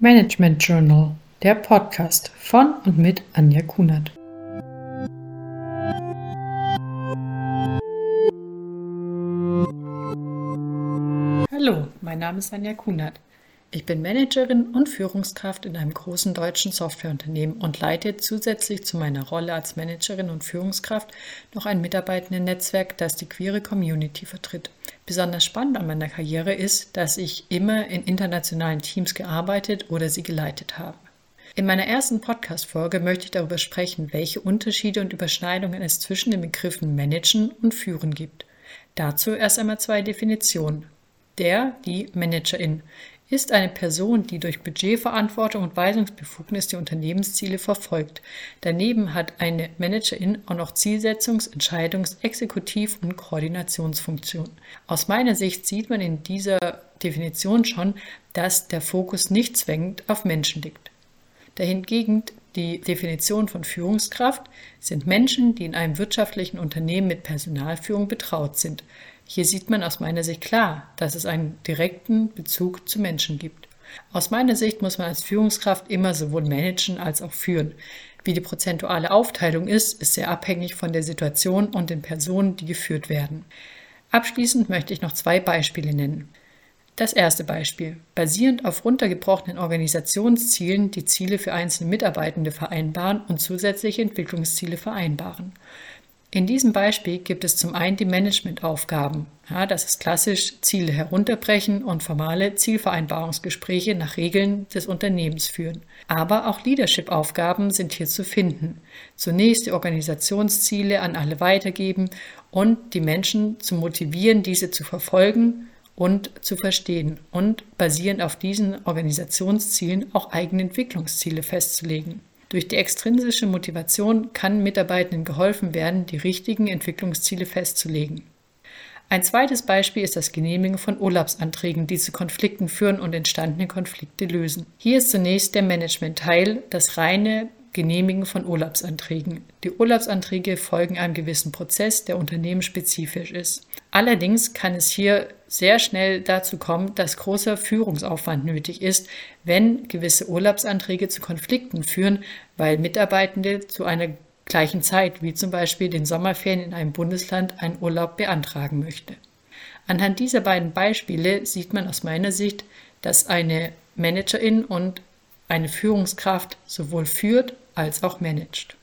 Management Journal, der Podcast von und mit Anja Kunert. Hallo, mein Name ist Anja Kunert. Ich bin Managerin und Führungskraft in einem großen deutschen Softwareunternehmen und leite zusätzlich zu meiner Rolle als Managerin und Führungskraft noch ein Mitarbeitendennetzwerk, das die queere Community vertritt. Besonders spannend an meiner Karriere ist, dass ich immer in internationalen Teams gearbeitet oder sie geleitet habe. In meiner ersten Podcast-Folge möchte ich darüber sprechen, welche Unterschiede und Überschneidungen es zwischen den Begriffen Managen und Führen gibt. Dazu erst einmal zwei Definitionen. Der, die Managerin ist eine Person, die durch Budgetverantwortung und Weisungsbefugnis die Unternehmensziele verfolgt. Daneben hat eine Managerin auch noch Zielsetzungs-, Entscheidungs-, Exekutiv- und Koordinationsfunktion. Aus meiner Sicht sieht man in dieser Definition schon, dass der Fokus nicht zwingend auf Menschen liegt. Dahingegen die Definition von Führungskraft sind Menschen, die in einem wirtschaftlichen Unternehmen mit Personalführung betraut sind. Hier sieht man aus meiner Sicht klar, dass es einen direkten Bezug zu Menschen gibt. Aus meiner Sicht muss man als Führungskraft immer sowohl managen als auch führen. Wie die prozentuale Aufteilung ist, ist sehr abhängig von der Situation und den Personen, die geführt werden. Abschließend möchte ich noch zwei Beispiele nennen. Das erste Beispiel. Basierend auf runtergebrochenen Organisationszielen die Ziele für einzelne Mitarbeitende vereinbaren und zusätzliche Entwicklungsziele vereinbaren. In diesem Beispiel gibt es zum einen die Managementaufgaben. Ja, das ist klassisch Ziele herunterbrechen und formale Zielvereinbarungsgespräche nach Regeln des Unternehmens führen. Aber auch Leadership-Aufgaben sind hier zu finden. Zunächst die Organisationsziele an alle weitergeben und die Menschen zu motivieren, diese zu verfolgen und zu verstehen und basierend auf diesen Organisationszielen auch eigene Entwicklungsziele festzulegen. Durch die extrinsische Motivation kann Mitarbeitenden geholfen werden, die richtigen Entwicklungsziele festzulegen. Ein zweites Beispiel ist das Genehmigen von Urlaubsanträgen, die zu Konflikten führen und entstandene Konflikte lösen. Hier ist zunächst der Management-Teil, das reine Genehmigen von Urlaubsanträgen. Die Urlaubsanträge folgen einem gewissen Prozess, der unternehmensspezifisch ist. Allerdings kann es hier sehr schnell dazu kommen, dass großer Führungsaufwand nötig ist, wenn gewisse Urlaubsanträge zu Konflikten führen, weil Mitarbeitende zu einer gleichen Zeit, wie zum Beispiel den Sommerferien in einem Bundesland, einen Urlaub beantragen möchte. Anhand dieser beiden Beispiele sieht man aus meiner Sicht, dass eine Managerin und eine Führungskraft sowohl führt als auch managt.